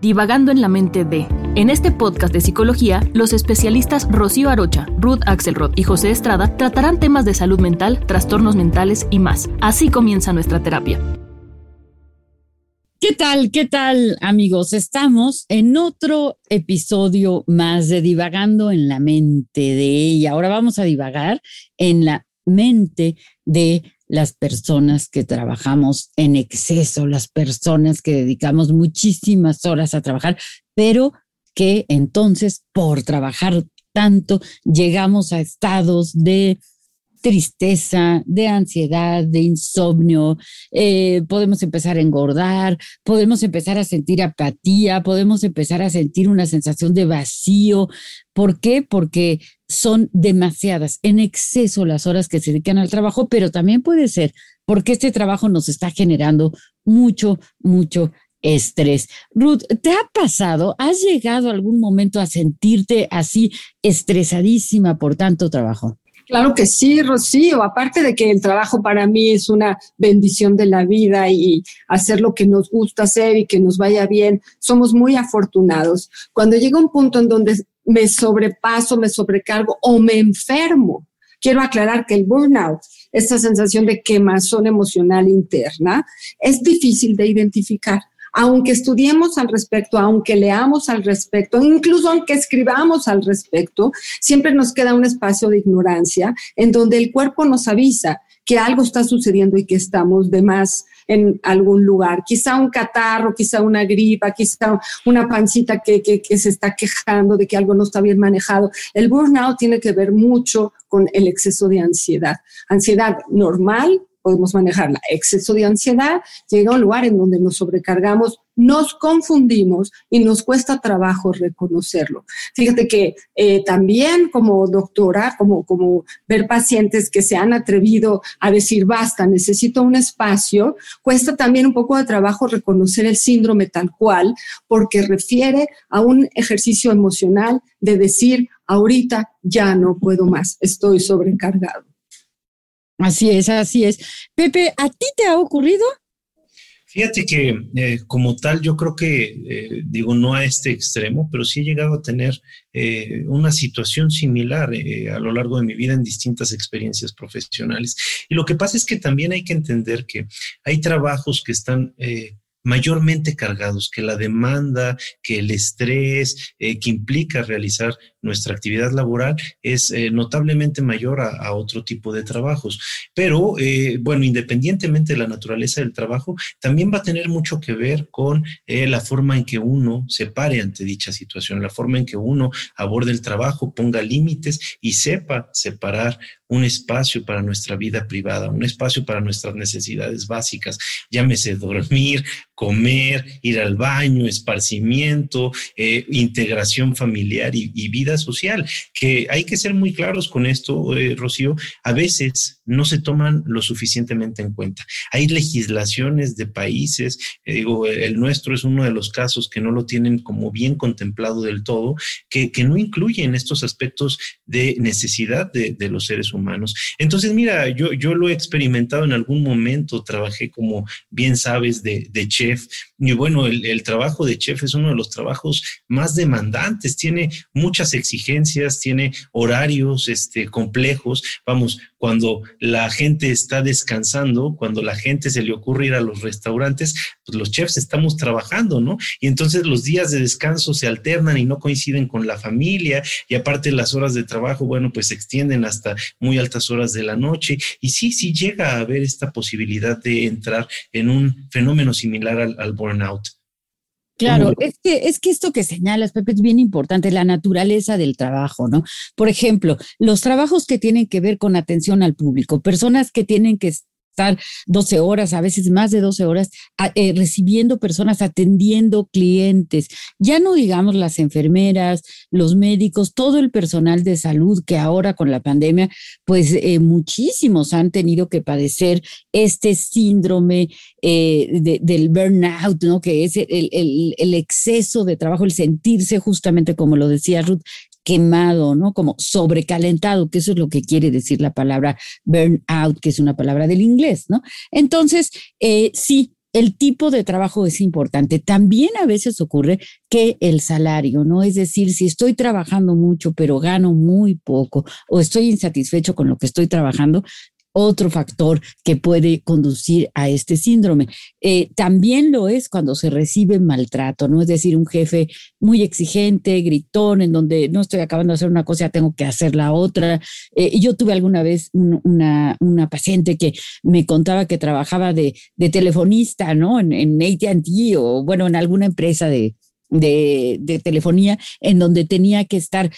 Divagando en la mente de. En este podcast de psicología, los especialistas Rocío Arocha, Ruth Axelrod y José Estrada tratarán temas de salud mental, trastornos mentales y más. Así comienza nuestra terapia. ¿Qué tal? ¿Qué tal, amigos? Estamos en otro episodio más de Divagando en la mente de ella. Ahora vamos a divagar en la mente de las personas que trabajamos en exceso, las personas que dedicamos muchísimas horas a trabajar, pero que entonces por trabajar tanto llegamos a estados de tristeza, de ansiedad, de insomnio, eh, podemos empezar a engordar, podemos empezar a sentir apatía, podemos empezar a sentir una sensación de vacío. ¿Por qué? Porque son demasiadas, en exceso las horas que se dedican al trabajo, pero también puede ser porque este trabajo nos está generando mucho, mucho estrés. Ruth, ¿te ha pasado? ¿Has llegado algún momento a sentirte así estresadísima por tanto trabajo? Claro que sí, Rocío. Aparte de que el trabajo para mí es una bendición de la vida y hacer lo que nos gusta hacer y que nos vaya bien, somos muy afortunados. Cuando llega un punto en donde me sobrepaso, me sobrecargo o me enfermo, quiero aclarar que el burnout, esta sensación de quemazón emocional interna, es difícil de identificar aunque estudiemos al respecto, aunque leamos al respecto, incluso aunque escribamos al respecto, siempre nos queda un espacio de ignorancia en donde el cuerpo nos avisa que algo está sucediendo y que estamos de más en algún lugar. Quizá un catarro, quizá una gripa, quizá una pancita que, que, se está quejando de que algo no está bien manejado. El burnout tiene que ver mucho con el exceso de ansiedad. Ansiedad normal, podemos manejarla. Exceso de ansiedad llega a un lugar en donde nos sobrecargamos, nos confundimos y nos cuesta trabajo reconocerlo. Fíjate que eh, también como doctora, como, como ver pacientes que se han atrevido a decir, basta, necesito un espacio, cuesta también un poco de trabajo reconocer el síndrome tal cual, porque refiere a un ejercicio emocional de decir, ahorita ya no puedo más, estoy sobrecargado. Así es, así es. Pepe, ¿a ti te ha ocurrido? Fíjate que eh, como tal, yo creo que, eh, digo, no a este extremo, pero sí he llegado a tener eh, una situación similar a lo largo de mi vida en distintas experiencias profesionales. Y lo que pasa es que también hay que entender que hay trabajos que están mayormente cargados, que la demanda, que el estrés que implica realizar nuestra actividad laboral es eh, notablemente mayor a, otro tipo de trabajos. Pero, eh, bueno, independientemente de la naturaleza del trabajo, también va a tener mucho que ver con eh, la forma en que uno se pare ante dicha situación, la forma en que uno aborde el trabajo, ponga límites y sepa separar un espacio para nuestra vida privada, un espacio para nuestras necesidades básicas, llámese dormir, comer, ir al baño, esparcimiento, integración familiar y, y vida social, que hay que ser muy claros con esto, eh, Rocío, a veces no se toman lo suficientemente en cuenta. Hay legislaciones de países, eh, digo, el nuestro es uno de los casos que no lo tienen como bien contemplado del todo, que, no incluyen estos aspectos de necesidad de, los seres humanos. Entonces, mira, yo, yo lo he experimentado en algún momento, trabajé como bien sabes de, de chef, y bueno, el, trabajo de chef es uno de los trabajos más demandantes, tiene muchas exigencias, tiene horarios este, complejos. Vamos, cuando la gente está descansando, cuando la gente se le ocurre ir a los restaurantes, pues los chefs estamos trabajando, ¿no? Y entonces los días de descanso se alternan y no coinciden con la familia y aparte las horas de trabajo, bueno, pues se extienden hasta muy altas horas de la noche. Y sí, sí llega a haber esta posibilidad de entrar en un fenómeno similar al, al burnout. Claro, es que, es que esto que señalas, Pepe, es bien importante, la naturaleza del trabajo, ¿no? Por ejemplo, los trabajos que tienen que ver con atención al público, personas que tienen que estar 12 horas, a veces más de 12 horas, eh, recibiendo personas, atendiendo clientes. Ya no digamos las enfermeras, los médicos, todo el personal de salud que ahora con la pandemia, pues eh, muchísimos han tenido que padecer este síndrome eh, del burnout, ¿no? Que es el, el exceso de trabajo, el sentirse justamente como lo decía Ruth, quemado, ¿no? Como sobrecalentado, que eso es lo que quiere decir la palabra burnout, que es una palabra del inglés, ¿no? Entonces, eh, sí, el tipo de trabajo es importante. También a veces ocurre que el salario, ¿no? Es decir, si estoy trabajando mucho, pero gano muy poco, o estoy insatisfecho con lo que estoy trabajando, otro factor que puede conducir a este síndrome. Eh, también lo es cuando se recibe maltrato, ¿no? Es decir, un jefe muy exigente, gritón, en donde no estoy acabando de hacer una cosa, tengo que hacer la otra. Eh, yo tuve alguna vez una, una, paciente que me contaba que trabajaba de, de telefonista, ¿no? En, en ATT o, bueno, en alguna empresa de, de, telefonía en donde tenía que estar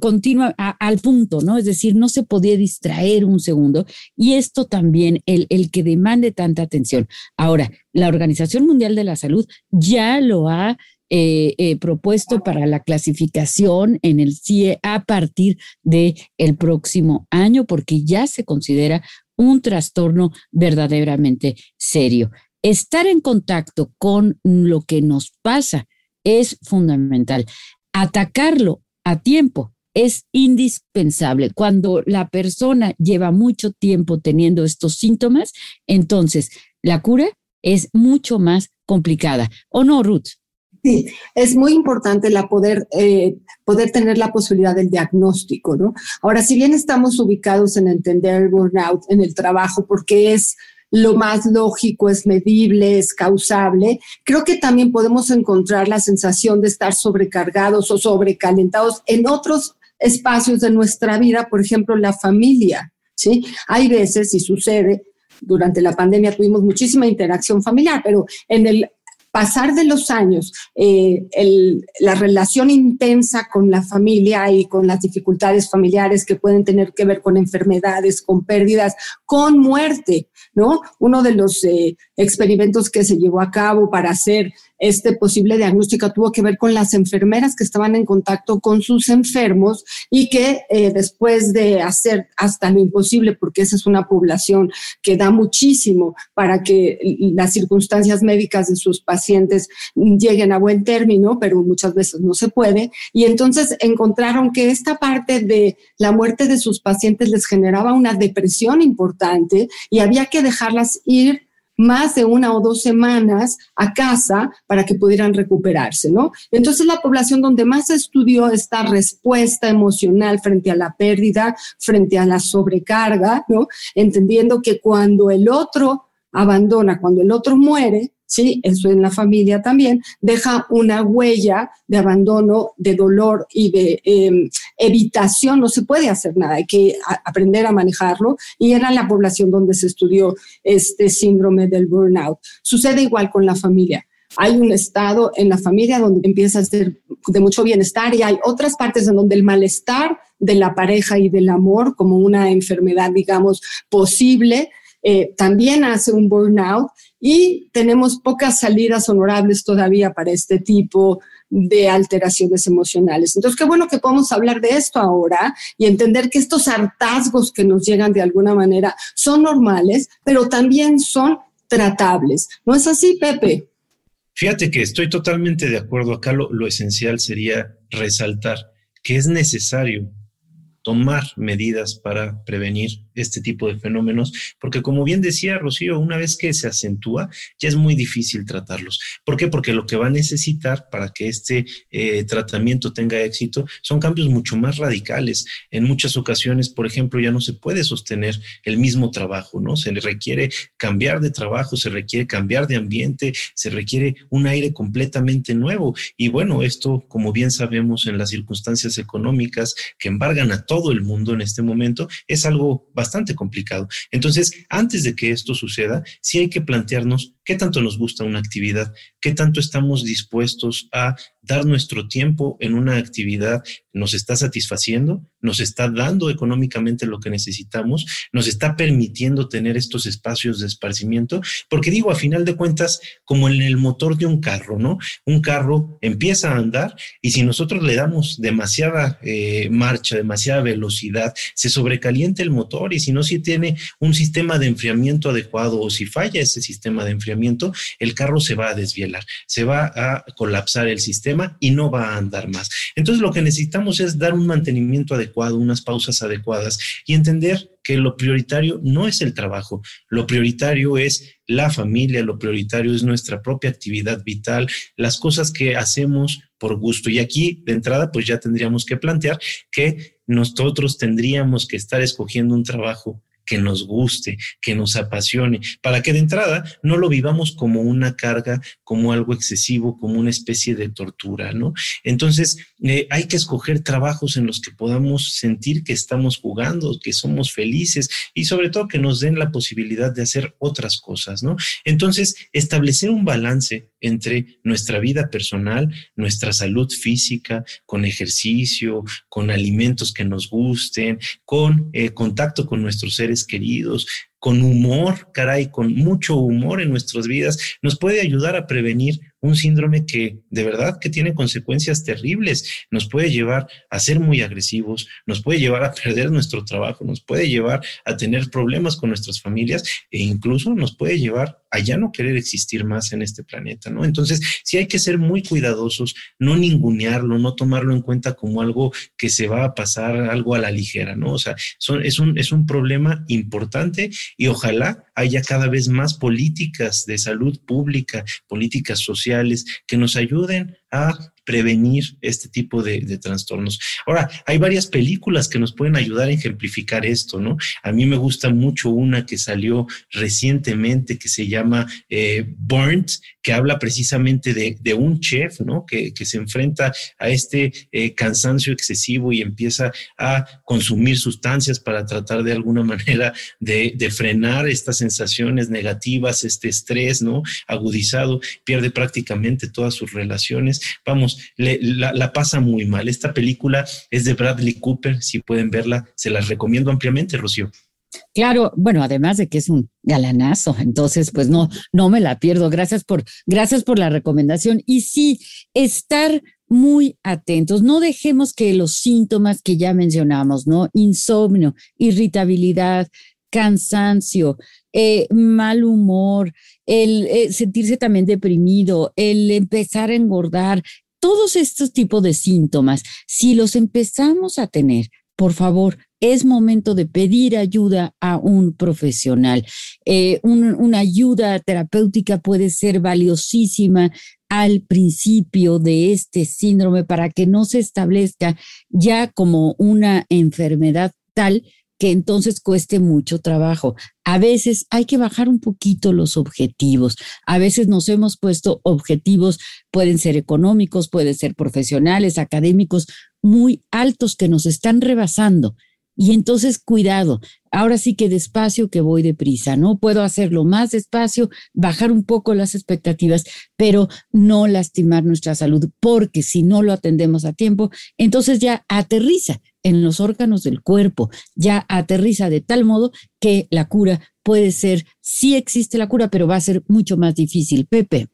continua al punto, ¿no? Es decir, no se podía distraer un segundo y esto también, el, el que demande tanta atención. Ahora, la Organización Mundial de la Salud ya lo ha eh, eh, propuesto para la clasificación en el CIE a partir del el próximo año, porque ya se considera un trastorno verdaderamente serio. Estar en contacto con lo que nos pasa es fundamental. Atacarlo a tiempo es indispensable. Cuando la persona lleva mucho tiempo teniendo estos síntomas, entonces la cura es mucho más complicada. ¿O no, Ruth? Sí, es muy importante la poder, eh, poder tener la posibilidad del diagnóstico, ¿no? Ahora, si bien estamos ubicados en entender el burnout en el trabajo, porque es lo más lógico, es medible, es causable, creo que también podemos encontrar la sensación de estar sobrecargados o sobrecalentados en otros espacios de nuestra vida, por ejemplo, la familia. ¿sí? Hay veces, y sucede, durante la pandemia tuvimos muchísima interacción familiar, pero en el pasar de los años, eh, la relación intensa con la familia y con las dificultades familiares que pueden tener que ver con enfermedades, con pérdidas, con muerte, ¿no? Uno de los eh, experimentos que se llevó a cabo para hacer este posible diagnóstico tuvo que ver con las enfermeras que estaban en contacto con sus enfermos y que eh, después de hacer hasta lo imposible, porque esa es una población que da muchísimo para que las circunstancias médicas de sus pacientes lleguen a buen término, pero muchas veces no se puede. Y entonces encontraron que esta parte de la muerte de sus pacientes les generaba una depresión importante y había que dejarlas ir más de una o dos semanas a casa para que pudieran recuperarse, ¿no? Entonces la población donde más estudió esta respuesta emocional frente a la pérdida, frente a la sobrecarga, ¿no? Entendiendo que cuando el otro abandona, cuando el otro muere, ¿sí? Eso en la familia también, deja una huella de abandono, de dolor y de em, evitación. No se puede hacer nada, hay que aprender a manejarlo. Y era la población donde se estudió este síndrome del burnout. Sucede igual con la familia. Hay un estado en la familia donde empieza a ser de mucho bienestar y hay otras partes en donde el malestar de la pareja y del amor como una enfermedad, digamos, posible, eh, también hace un burnout y tenemos pocas salidas honorables todavía para este tipo de alteraciones emocionales. Entonces, qué bueno que podamos hablar de esto ahora y entender que estos hartazgos que nos llegan de alguna manera son normales, pero también son tratables. ¿No es así, Pepe? Fíjate que estoy totalmente de acuerdo. Acá lo esencial sería resaltar que es necesario tomar medidas para prevenir este tipo de fenómenos, porque como bien decía Rocío, una vez que se acentúa, ya es muy difícil tratarlos. ¿Por qué? Porque lo que va a necesitar para que este eh, tratamiento tenga éxito son cambios mucho más radicales. En muchas ocasiones, por ejemplo, ya no se puede sostener el mismo trabajo, ¿no? Se requiere cambiar de trabajo, se requiere cambiar de ambiente, se requiere un aire completamente nuevo. Y bueno, esto, como bien sabemos, en las circunstancias económicas que embargan a todo el mundo en este momento, es algo bastante complicado. Entonces, antes de que esto suceda, sí hay que plantearnos qué tanto nos gusta una actividad, qué tanto estamos dispuestos a dar nuestro tiempo en una actividad nos está satisfaciendo, nos está dando económicamente lo que necesitamos, nos está permitiendo tener estos espacios de esparcimiento, porque digo, a final de cuentas, como en el motor de un carro, ¿no? Un carro empieza a andar y si nosotros le damos demasiada eh, marcha, demasiada velocidad, se sobrecalienta el motor y si no, si tiene un sistema de enfriamiento adecuado o si falla ese sistema de enfriamiento, el carro se va a desvielar, se va a colapsar el sistema y no va a andar más. Entonces lo que necesitamos es dar un mantenimiento adecuado, unas pausas adecuadas y entender que lo prioritario no es el trabajo, lo prioritario es la familia, lo prioritario es nuestra propia actividad vital, las cosas que hacemos por gusto. Y aquí, de entrada, pues ya tendríamos que plantear que nosotros tendríamos que estar escogiendo un trabajo que nos guste, que nos apasione, para que de entrada no lo vivamos como una carga, como algo excesivo, como una especie de tortura, ¿no? Entonces, eh, hay que escoger trabajos en los que podamos sentir que estamos jugando, que somos felices y sobre todo que nos den la posibilidad de hacer otras cosas, ¿no? Entonces, establecer un balance entre nuestra vida personal, nuestra salud física, con ejercicio, con alimentos que nos gusten, con eh, contacto con nuestros seres queridos, con humor, caray, con mucho humor en nuestras vidas, nos puede ayudar a prevenir un síndrome que de verdad que tiene consecuencias terribles, nos puede llevar a ser muy agresivos, nos puede llevar a perder nuestro trabajo, nos puede llevar a tener problemas con nuestras familias e incluso nos puede llevar a ya no querer existir más en este planeta, ¿no? Entonces, sí hay que ser muy cuidadosos, no ningunearlo, no tomarlo en cuenta como algo que se va a pasar, algo a la ligera, ¿no? O sea, son, es, un, es un problema importante y ojalá haya cada vez más políticas de salud pública, políticas sociales que nos ayuden a prevenir este tipo de, trastornos. Ahora, hay varias películas que nos pueden ayudar a ejemplificar esto, ¿no? A mí me gusta mucho una que salió recientemente que se llama eh, Burnt, que habla precisamente de, un chef, ¿no? Que, se enfrenta a este eh, cansancio excesivo y empieza a consumir sustancias para tratar de alguna manera de, de frenar estas sensaciones negativas, este estrés, ¿no? Agudizado, pierde prácticamente todas sus relaciones. Vamos, la, pasa muy mal. Esta película es de Bradley Cooper, si pueden verla, se las recomiendo ampliamente, Rocío. Claro, bueno, además de que es un galanazo, entonces pues no, no me la pierdo. Gracias por, gracias por la recomendación. Y sí, estar muy atentos. No dejemos que los síntomas que ya mencionamos, ¿no? Insomnio, irritabilidad, cansancio, eh, mal humor, el eh, sentirse también deprimido, el empezar a engordar, todos estos tipos de síntomas, si los empezamos a tener, por favor, es momento de pedir ayuda a un profesional. Eh, una ayuda terapéutica puede ser valiosísima al principio de este síndrome para que no se establezca ya como una enfermedad tal que entonces cueste mucho trabajo. A veces hay que bajar un poquito los objetivos. A veces nos hemos puesto objetivos, pueden ser económicos, pueden ser profesionales, académicos, muy altos que nos están rebasando. Y entonces, cuidado, ahora sí que despacio que voy deprisa, ¿no? Puedo hacerlo más despacio, bajar un poco las expectativas, pero no lastimar nuestra salud, porque si no lo atendemos a tiempo, entonces ya aterriza en los órganos del cuerpo, ya aterriza de tal modo que la cura puede ser, sí existe la cura, pero va a ser mucho más difícil. Pepe.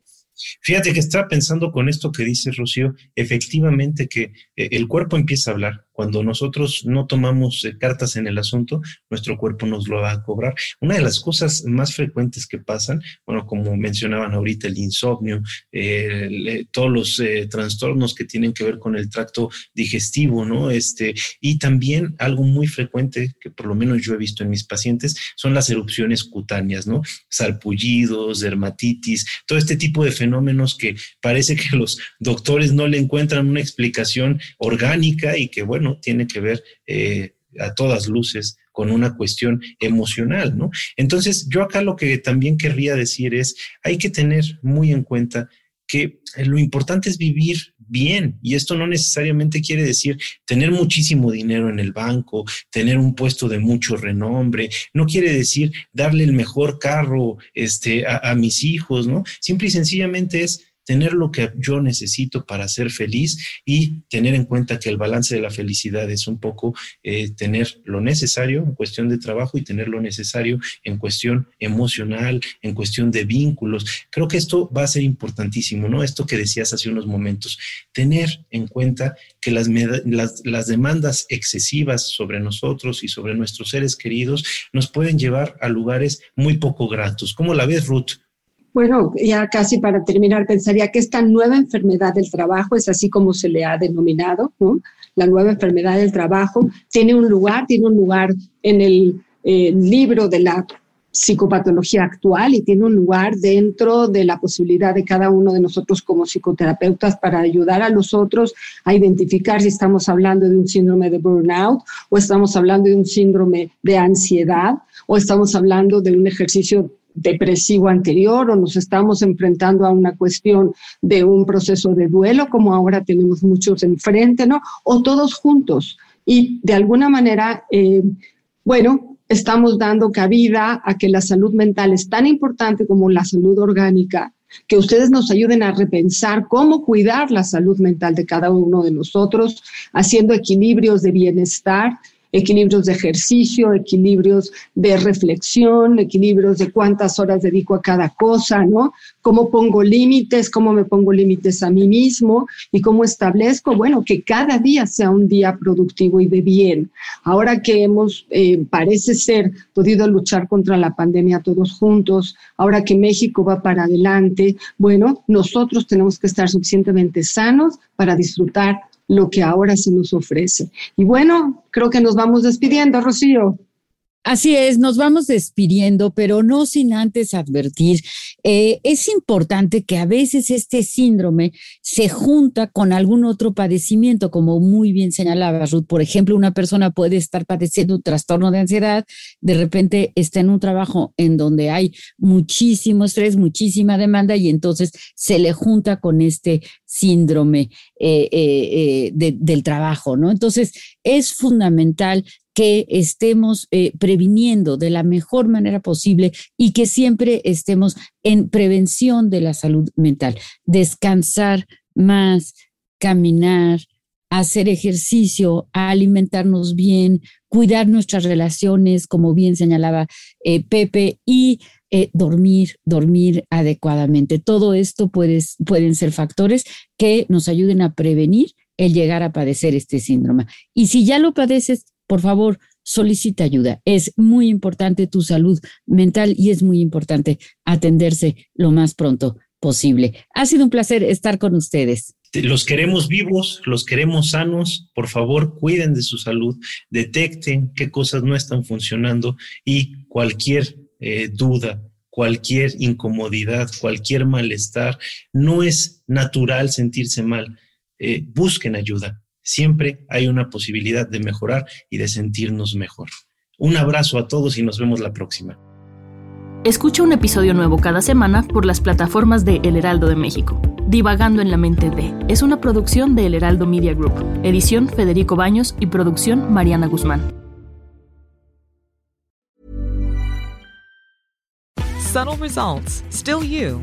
Fíjate que estaba pensando con esto que dice Rocío, efectivamente que eh, el cuerpo empieza a hablar, cuando nosotros no tomamos eh, cartas en el asunto, nuestro cuerpo nos lo va a cobrar. Una de las cosas más frecuentes que pasan, bueno, como mencionaban ahorita, el insomnio, eh, todos los eh, trastornos que tienen que ver con el tracto digestivo, ¿no? Este, y también algo muy frecuente que por lo menos yo he visto en mis pacientes son las erupciones cutáneas, ¿no? Sarpullidos, dermatitis, todo este tipo de fenómenos que parece que los doctores no le encuentran una explicación orgánica y que, bueno, tiene que ver eh, a todas luces con una cuestión emocional, ¿no? Entonces, yo acá lo que también querría decir es, hay que tener muy en cuenta que lo importante es vivir bien. Y esto no necesariamente quiere decir tener muchísimo dinero en el banco, tener un puesto de mucho renombre, no quiere decir darle el mejor carro este, a, a mis hijos, ¿no? Simple y sencillamente es tener lo que yo necesito para ser feliz y tener en cuenta que el balance de la felicidad es un poco eh, tener lo necesario en cuestión de trabajo y tener lo necesario en cuestión emocional, en cuestión de vínculos. Creo que esto va a ser importantísimo, ¿no? Esto que decías hace unos momentos, tener en cuenta que las, las, las demandas excesivas sobre nosotros y sobre nuestros seres queridos nos pueden llevar a lugares muy poco gratos. ¿Cómo la ves, Ruth? Bueno, ya casi para terminar, pensaría que esta nueva enfermedad del trabajo es así como se le ha denominado, ¿no? La nueva enfermedad del trabajo tiene un lugar, tiene un lugar en el eh, libro de la psicopatología actual y tiene un lugar dentro de la posibilidad de cada uno de nosotros como psicoterapeutas para ayudar a los otros a identificar si estamos hablando de un síndrome de burnout o estamos hablando de un síndrome de ansiedad o estamos hablando de un ejercicio depresivo anterior o nos estamos enfrentando a una cuestión de un proceso de duelo, como ahora tenemos muchos enfrente, ¿no? O todos juntos. Y de alguna manera, eh, bueno, estamos dando cabida a que la salud mental es tan importante como la salud orgánica, que ustedes nos ayuden a repensar cómo cuidar la salud mental de cada uno de nosotros, haciendo equilibrios de bienestar equilibrios de ejercicio, equilibrios de reflexión, equilibrios de cuántas horas dedico a cada cosa, ¿no? Cómo pongo límites, cómo me pongo límites a mí mismo y cómo establezco, bueno, que cada día sea un día productivo y de bien. Ahora que hemos, eh, parece ser, podido luchar contra la pandemia todos juntos, ahora que México va para adelante, bueno, nosotros tenemos que estar suficientemente sanos para disfrutar lo que ahora se nos ofrece. Y bueno, creo que nos vamos despidiendo, Rocío. Así es, nos vamos despidiendo, pero no sin antes advertir, eh, es importante que a veces este síndrome se junta con algún otro padecimiento, como muy bien señalaba Ruth. Por ejemplo, una persona puede estar padeciendo un trastorno de ansiedad, de repente está en un trabajo en donde hay muchísimo estrés, muchísima demanda y entonces se le junta con este síndrome eh, eh, del trabajo, ¿no? Entonces, es fundamental que estemos eh, previniendo de la mejor manera posible y que siempre estemos en prevención de la salud mental. Descansar más, caminar, hacer ejercicio, alimentarnos bien, cuidar nuestras relaciones, como bien señalaba eh, Pepe, y eh, dormir, dormir adecuadamente. Todo esto pueden ser factores que nos ayuden a prevenir el llegar a padecer este síndrome. Y si ya lo padeces, por favor, solicita ayuda. Es muy importante tu salud mental y es muy importante atenderse lo más pronto posible. Ha sido un placer estar con ustedes. Los queremos vivos, los queremos sanos. Por favor, cuiden de su salud, detecten qué cosas no están funcionando y cualquier eh, duda, cualquier incomodidad, cualquier malestar, no es natural sentirse mal. Eh, busquen ayuda siempre hay una posibilidad de mejorar y de sentirnos mejor. Un abrazo a todos y nos vemos la próxima. Escucha un episodio nuevo cada semana por las plataformas de El Heraldo de México. Divagando en la mente de es una producción de El Heraldo Media Group, edición Federico Baños y producción Mariana Guzmán. Subtle results, still you,